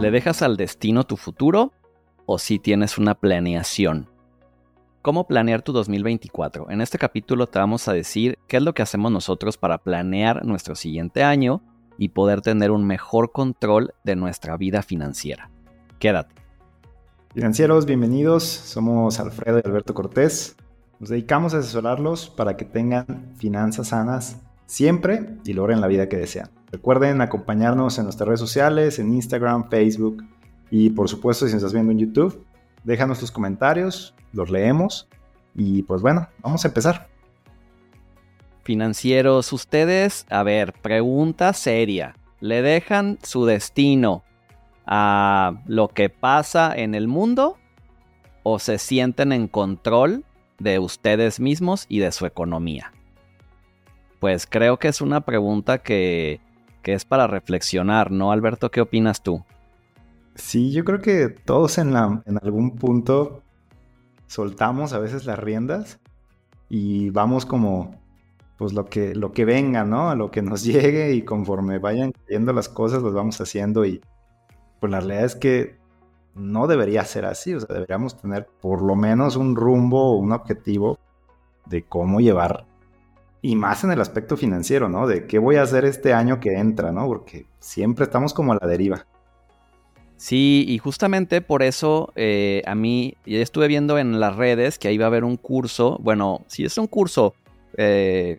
¿Le dejas al destino tu futuro o si tienes una planeación? ¿Cómo planear tu 2024? En este capítulo te vamos a decir qué es lo que hacemos nosotros para planear nuestro siguiente año y poder tener un mejor control de nuestra vida financiera. Quédate. Financieros, bienvenidos. Somos Alfredo y Alberto Cortés. Nos dedicamos a asesorarlos para que tengan finanzas sanas siempre y logren la vida que desean. Recuerden acompañarnos en nuestras redes sociales, en Instagram, Facebook y por supuesto si estás viendo en YouTube, déjanos tus comentarios, los leemos y pues bueno, vamos a empezar. Financieros, ustedes, a ver, pregunta seria. ¿Le dejan su destino a lo que pasa en el mundo o se sienten en control de ustedes mismos y de su economía? Pues creo que es una pregunta que, que es para reflexionar, ¿no, Alberto? ¿Qué opinas tú? Sí, yo creo que todos en, la, en algún punto soltamos a veces las riendas y vamos como pues lo que, lo que venga, ¿no? Lo que nos llegue y conforme vayan cayendo las cosas, las vamos haciendo y pues la realidad es que no debería ser así, o sea, deberíamos tener por lo menos un rumbo o un objetivo de cómo llevar, y más en el aspecto financiero, ¿no? De qué voy a hacer este año que entra, ¿no? Porque siempre estamos como a la deriva. Sí, y justamente por eso eh, a mí, ya estuve viendo en las redes que ahí va a haber un curso, bueno, sí es un curso eh,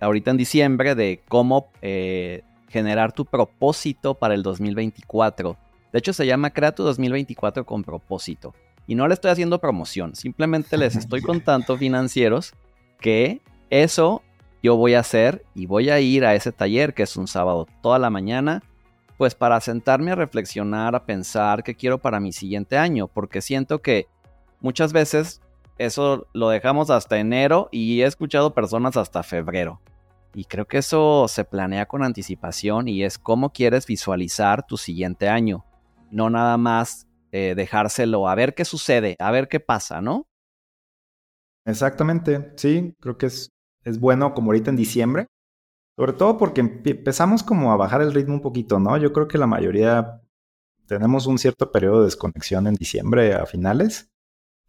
ahorita en diciembre de cómo eh, generar tu propósito para el 2024. De hecho, se llama Crea tu 2024 con propósito. Y no le estoy haciendo promoción, simplemente les estoy contando financieros que eso yo voy a hacer y voy a ir a ese taller que es un sábado toda la mañana pues para sentarme a reflexionar, a pensar qué quiero para mi siguiente año, porque siento que muchas veces eso lo dejamos hasta enero y he escuchado personas hasta febrero. Y creo que eso se planea con anticipación y es cómo quieres visualizar tu siguiente año. No nada más eh, dejárselo a ver qué sucede, a ver qué pasa, ¿no? Exactamente, sí, creo que es, es bueno como ahorita en diciembre, sobre todo porque empezamos como a bajar el ritmo un poquito, ¿no? Yo creo que la mayoría tenemos un cierto periodo de desconexión en diciembre a finales.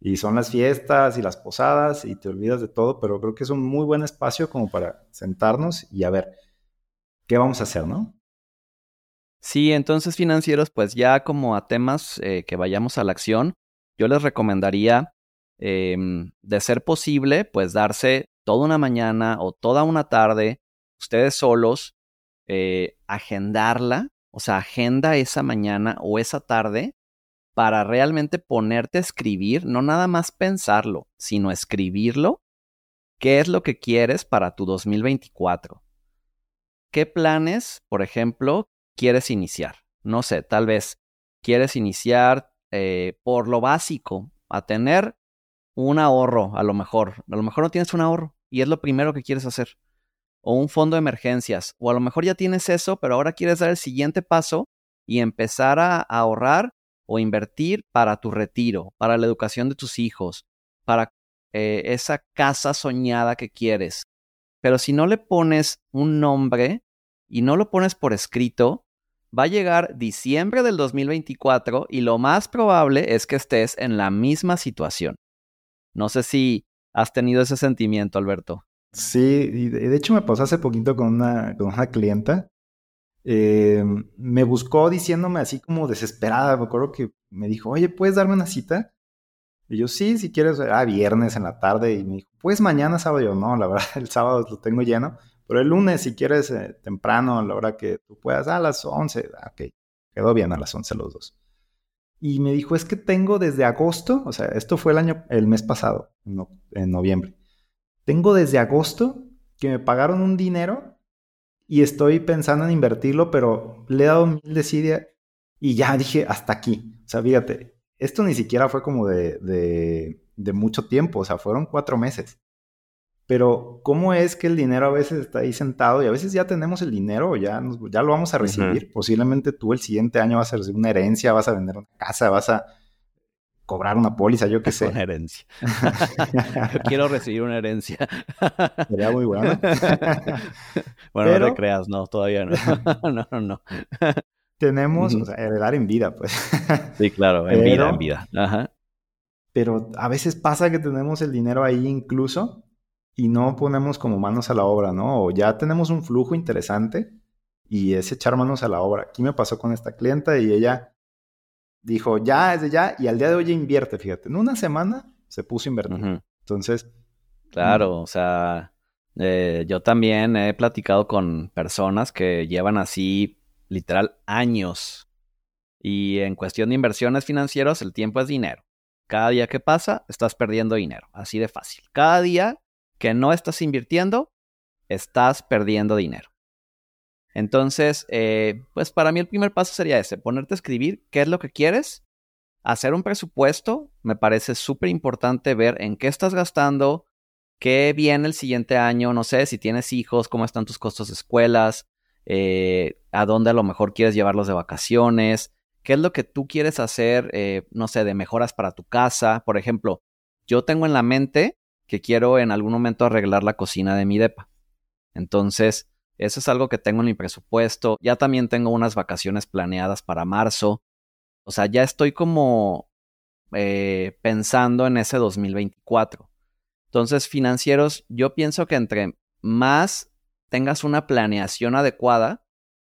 Y son las fiestas y las posadas y te olvidas de todo, pero creo que es un muy buen espacio como para sentarnos y a ver qué vamos a hacer, ¿no? Sí, entonces financieros, pues ya como a temas eh, que vayamos a la acción, yo les recomendaría, em, de ser posible, pues darse toda una mañana o toda una tarde ustedes solos, eh, agendarla, o sea, agenda esa mañana o esa tarde para realmente ponerte a escribir, no nada más pensarlo, sino escribirlo. ¿Qué es lo que quieres para tu 2024? ¿Qué planes, por ejemplo, quieres iniciar? No sé, tal vez quieres iniciar eh, por lo básico, a tener un ahorro, a lo mejor. A lo mejor no tienes un ahorro y es lo primero que quieres hacer o un fondo de emergencias. O a lo mejor ya tienes eso, pero ahora quieres dar el siguiente paso y empezar a ahorrar o invertir para tu retiro, para la educación de tus hijos, para eh, esa casa soñada que quieres. Pero si no le pones un nombre y no lo pones por escrito, va a llegar diciembre del 2024 y lo más probable es que estés en la misma situación. No sé si has tenido ese sentimiento, Alberto. Sí, y de hecho me pasó hace poquito con una, con una clienta. Eh, me buscó diciéndome así como desesperada. Me acuerdo que me dijo, oye, ¿puedes darme una cita? Y yo, sí, si quieres, ah, viernes en la tarde. Y me dijo, pues mañana sábado. Yo, no, la verdad, el sábado lo tengo lleno. Pero el lunes, si quieres, eh, temprano, a la hora que tú puedas, a las 11. Ah, ok, quedó bien a las 11 los dos. Y me dijo, es que tengo desde agosto, o sea, esto fue el año, el mes pasado, en noviembre tengo desde agosto que me pagaron un dinero y estoy pensando en invertirlo, pero le he dado mil desidia y ya dije hasta aquí. O sea, fíjate, esto ni siquiera fue como de, de, mucho tiempo, o sea, fueron cuatro meses. Pero, ¿cómo es que el dinero a veces está ahí sentado y a veces ya tenemos el dinero, ya, ya lo vamos a recibir? Posiblemente tú el siguiente año vas a recibir una herencia, vas a vender una casa, vas a cobrar una póliza, yo qué sé. Una herencia. yo quiero recibir una herencia. Sería muy bueno. bueno, no te creas, no, todavía no. no, no, no. tenemos, o sea, heredar en vida, pues. Sí, claro, en vida, en vida. Ajá. Pero a veces pasa que tenemos el dinero ahí incluso y no ponemos como manos a la obra, ¿no? O ya tenemos un flujo interesante y es echar manos a la obra. Aquí me pasó con esta clienta y ella dijo, ya, es de ya, y al día de hoy ya invierte, fíjate. En una semana se puso a invertir. Entonces. Claro, o sea, eh, yo también he platicado con personas que llevan así literal años. Y en cuestión de inversiones financieras, el tiempo es dinero. Cada día que pasa, estás perdiendo dinero. Así de fácil. Cada día que no estás invirtiendo, estás perdiendo dinero. Entonces, eh, pues para mí el primer paso sería ese, ponerte a escribir qué es lo que quieres, hacer un presupuesto, me parece súper importante ver en qué estás gastando, qué viene el siguiente año, no sé, si tienes hijos, cómo están tus costos de escuelas, eh, a dónde a lo mejor quieres llevarlos de vacaciones, qué es lo que tú quieres hacer, eh, no sé, de mejoras para tu casa. Por ejemplo, yo tengo en la mente que quiero en algún momento arreglar la cocina de mi depa. Entonces, eso es algo que tengo en mi presupuesto. Ya también tengo unas vacaciones planeadas para marzo. O sea, ya estoy como eh, pensando en ese 2024. Entonces, financieros, yo pienso que entre más tengas una planeación adecuada,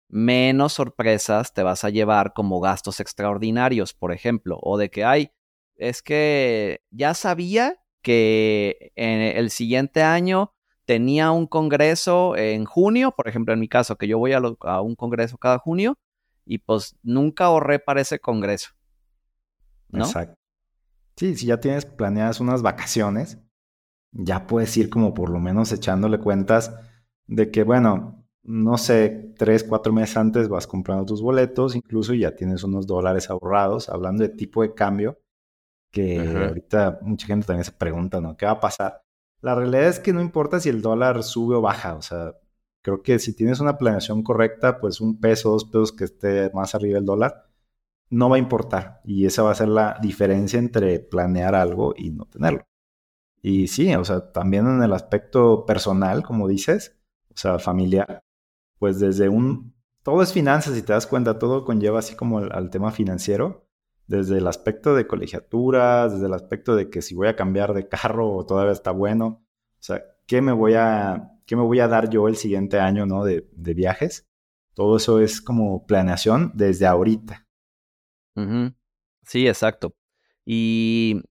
menos sorpresas te vas a llevar como gastos extraordinarios, por ejemplo, o de que, hay, es que ya sabía que en el siguiente año tenía un congreso en junio, por ejemplo, en mi caso, que yo voy a, un congreso cada junio y pues nunca ahorré para ese congreso. Exacto. Sí, si ya tienes planeadas unas vacaciones, ya puedes ir como por lo menos echándole cuentas de que, bueno, no sé, tres, cuatro meses antes vas comprando tus boletos, incluso ya tienes unos dólares ahorrados, hablando de tipo de cambio, que ahorita mucha gente también se pregunta, ¿no? ¿Qué va a pasar? La realidad es que no importa si el dólar sube o baja, o sea, creo que si tienes una planeación correcta, pues un peso, dos pesos que esté más arriba del dólar, no va a importar. Y esa va a ser la diferencia entre planear algo y no tenerlo. Y sí, o sea, también en el aspecto personal, como dices, o sea, familiar, pues desde un... Todo es finanzas, si te das cuenta, todo conlleva así como al tema financiero desde el aspecto de colegiaturas, desde el aspecto de que si voy a cambiar de carro o todavía está bueno, o sea, ¿qué me voy a, qué me voy a dar yo el siguiente año, ¿no? De, viajes. Todo eso es como planeación desde ahorita. Sí, exacto. Y,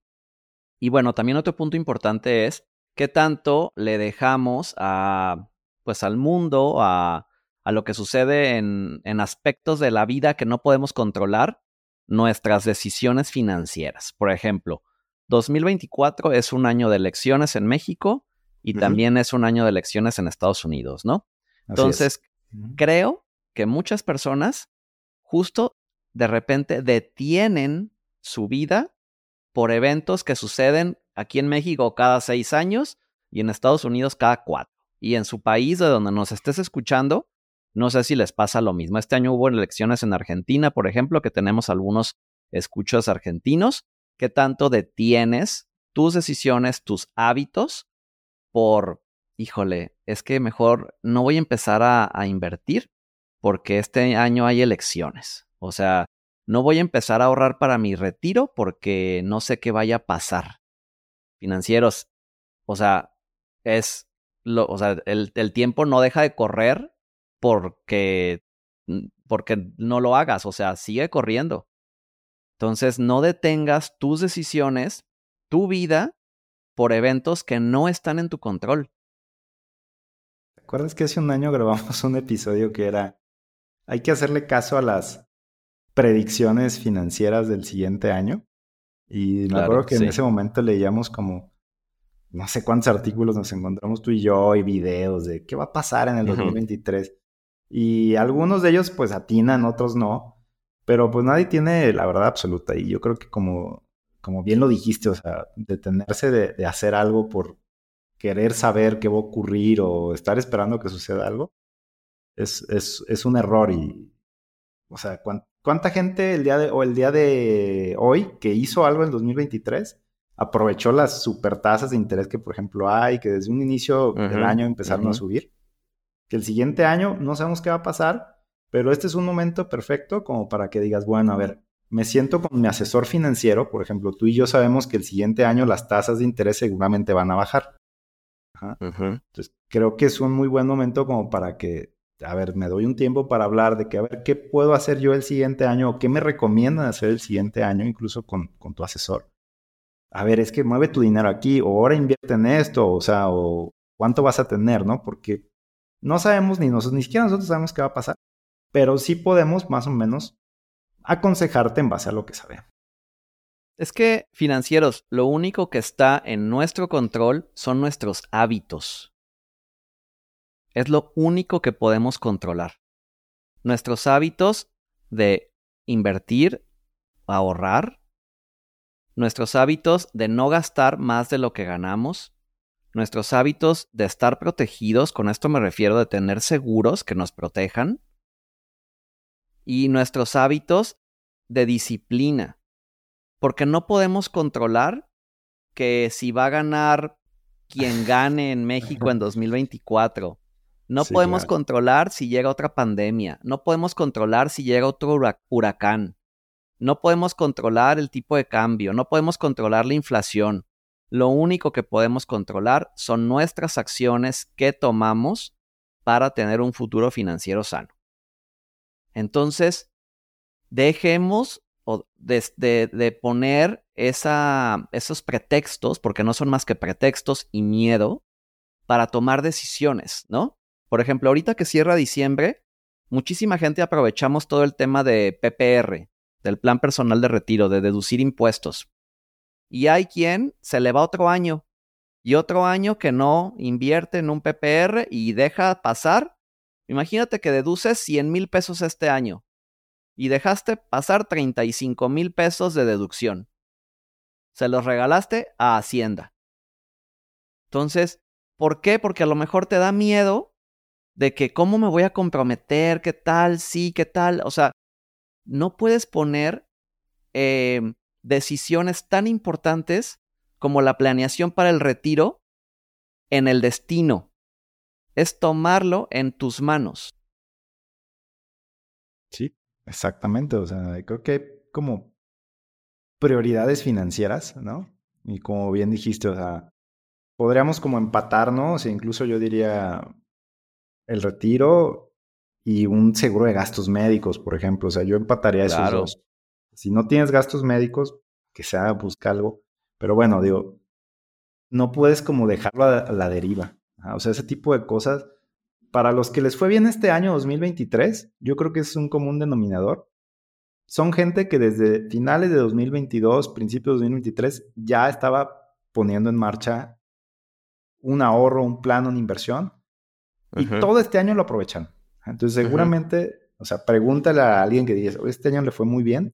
y bueno, también otro punto importante es qué tanto le dejamos a, pues al mundo, a, a lo que sucede en, en aspectos de la vida que no podemos controlar nuestras decisiones financieras. Por ejemplo, 2024 es un año de elecciones en México y también es un año de elecciones en Estados Unidos, ¿no? Entonces, creo que muchas personas justo de repente detienen su vida por eventos que suceden aquí en México cada seis años y en Estados Unidos cada cuatro. Y en su país de donde nos estés escuchando, no sé si les pasa lo mismo. Este año hubo elecciones en Argentina, por ejemplo, que tenemos algunos escuchos argentinos. ¿Qué tanto detienes tus decisiones, tus hábitos por, híjole, es que mejor no voy a empezar a, invertir porque este año hay elecciones? O sea, no voy a empezar a ahorrar para mi retiro porque no sé qué vaya a pasar. Financieros, o sea, es, lo, o sea, el tiempo no deja de correr porque, porque no lo hagas, o sea, sigue corriendo. Entonces, no detengas tus decisiones, tu vida, por eventos que no están en tu control. ¿Te acuerdas que hace un año grabamos un episodio que era, hay que hacerle caso a las predicciones financieras del siguiente año? Y me acuerdo que en ese momento leíamos como no sé cuántos artículos nos encontramos tú y yo y videos de qué va a pasar en el 2023. Y algunos de ellos pues atinan, otros no. Pero pues nadie tiene la verdad absoluta. Y yo creo que como, como bien lo dijiste, o sea, detenerse de, de hacer algo por querer saber qué va a ocurrir o estar esperando que suceda algo, es, es, es un error. Y, o sea, ¿cuánta gente el día de, o el día de hoy que hizo algo en 2023 aprovechó las supertasas de interés que, por ejemplo, hay, que desde un inicio del año empezaron a subir? Que el siguiente año no sabemos qué va a pasar, Pero este es un momento perfecto como para que digas, bueno, a ver, me siento con mi asesor financiero, por ejemplo, tú y yo sabemos que el siguiente año las tasas de interés seguramente van a bajar. Entonces, creo que es un muy buen momento como para que, a ver, me doy un tiempo para hablar de que, a ver, ¿qué puedo hacer yo el siguiente año o qué me recomiendan hacer el siguiente año, incluso con, con tu asesor? A ver, es que mueve tu dinero aquí, o ahora invierte en esto, o sea, o cuánto vas a tener, ¿no? Porque no sabemos ni nosotros, ni siquiera nosotros sabemos qué va a pasar, pero sí podemos más o menos aconsejarte en base a lo que sabemos. Es que, financieros, lo único que está en nuestro control son nuestros hábitos. Es lo único que podemos controlar. Nuestros hábitos de invertir, ahorrar, nuestros hábitos de no gastar más de lo que ganamos, nuestros hábitos de estar protegidos, con esto me refiero de tener seguros que nos protejan, y nuestros hábitos de disciplina porque no podemos controlar que si va a ganar quien gane en México en 2024. No podemos controlar si llega otra pandemia. No podemos controlar si llega otro huracán. No podemos controlar el tipo de cambio. No podemos controlar la inflación. Lo único que podemos controlar son nuestras acciones que tomamos para tener un futuro financiero sano. Entonces, dejemos de, poner esos pretextos, porque no son más que pretextos y miedo, para tomar decisiones, ¿no? Por ejemplo, ahorita que cierra diciembre, muchísima gente aprovechamos todo el tema de PPR, del plan personal de retiro, de deducir impuestos. Y hay quien se le va otro año y otro año que no invierte en un PPR y deja pasar. Imagínate que deduces 100 mil pesos este año y dejaste pasar 35 mil pesos de deducción. Se los regalaste a Hacienda. Entonces, ¿por qué? Porque a lo mejor te da miedo de que cómo me voy a comprometer, qué tal, sí, qué tal. O sea, no puedes poner em, decisiones tan importantes como la planeación para el retiro en el destino. Es tomarlo en tus manos. Sí, Exactamente, o sea, creo que hay como prioridades financieras, ¿no? Y como bien dijiste, o sea, podríamos como empatarnos, e incluso yo diría el retiro y un seguro de gastos médicos, por ejemplo, o sea, yo empataría esos dos. Si no tienes gastos médicos, que sea busca algo, pero bueno, digo, no puedes como dejarlo a la deriva, o sea, ese tipo de cosas para los que les fue bien este año 2023, yo creo que es un común denominador. Son gente que desde finales de 2022, principios de 2023, ya estaba poniendo en marcha un ahorro, un plan, una inversión. Y todo este año lo aprovechan. Entonces, seguramente, o sea, pregúntale a alguien que dice, este año le fue muy bien.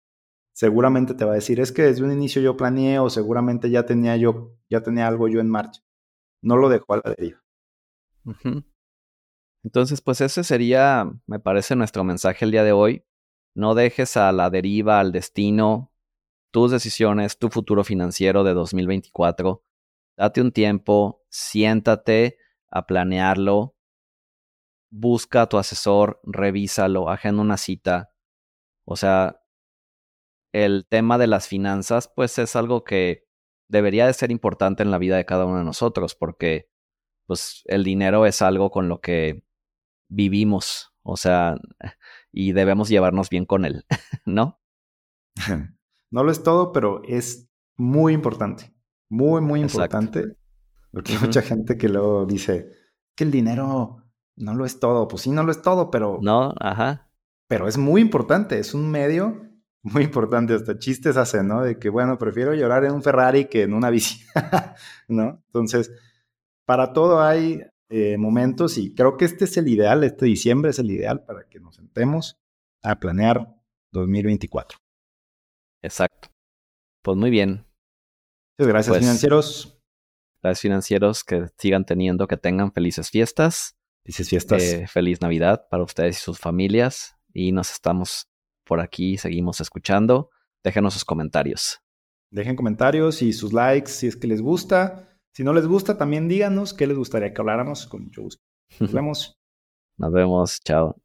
Seguramente te va a decir, es que desde un inicio yo planeé o seguramente ya tenía yo, ya tenía algo yo en marcha. No lo dejó a la deriva. Entonces, pues ese sería, me parece, nuestro mensaje el día de hoy. No dejes a la deriva, al destino, tus decisiones, tu futuro financiero de 2024. Date un tiempo, siéntate a planearlo, busca a tu asesor, revísalo, agenda una cita. O sea, el tema de las finanzas, pues es algo que debería de ser importante en la vida de cada uno de nosotros, porque pues el dinero es algo con lo que vivimos, o sea, y debemos llevarnos bien con él, ¿no? No lo es todo, pero es muy importante, muy, muy importante, porque hay mucha gente que luego dice que el dinero no lo es todo, pues sí, no lo es todo, pero... No, ajá. Pero es muy importante, es un medio muy importante, hasta chistes hacen, ¿no? De que, bueno, prefiero llorar en un Ferrari que en una bici, ¿no? Entonces, para todo hay eh, momentos y creo que este es el ideal, este diciembre es el ideal para que nos sentemos a planear 2024. Exacto. Pues muy bien. Muchas gracias pues, financieros. Gracias financieros que sigan teniendo, que tengan felices fiestas. Felices fiestas. Eh, feliz Navidad para ustedes y sus familias. Y nos estamos por aquí, seguimos escuchando. Déjenos sus comentarios. Dejen comentarios y sus likes si es que les gusta. Si no les gusta, también díganos qué les gustaría que habláramos con mucho gusto. Nos vemos. Nos vemos. Chao.